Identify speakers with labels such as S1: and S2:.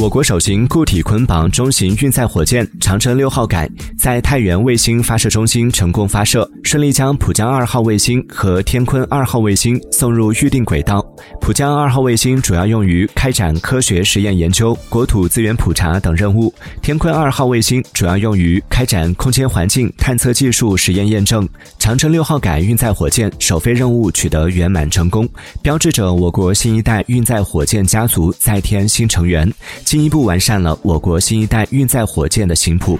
S1: 我国首型固体捆绑中型运载火箭长征六号改在太原卫星发射中心成功发射，顺利将浦江二号卫星和天鲲二号卫星送入预定轨道。浦江二号卫星主要用于开展科学实验研究、国土资源普查等任务；天鲲二号卫星主要用于开展空间环境探测技术实验验证。长征六号改运载火箭首飞任务取得圆满成功，标志着我国新一代运载火箭家族再添新成员。进一步完善了我国新一代运载火箭的型谱。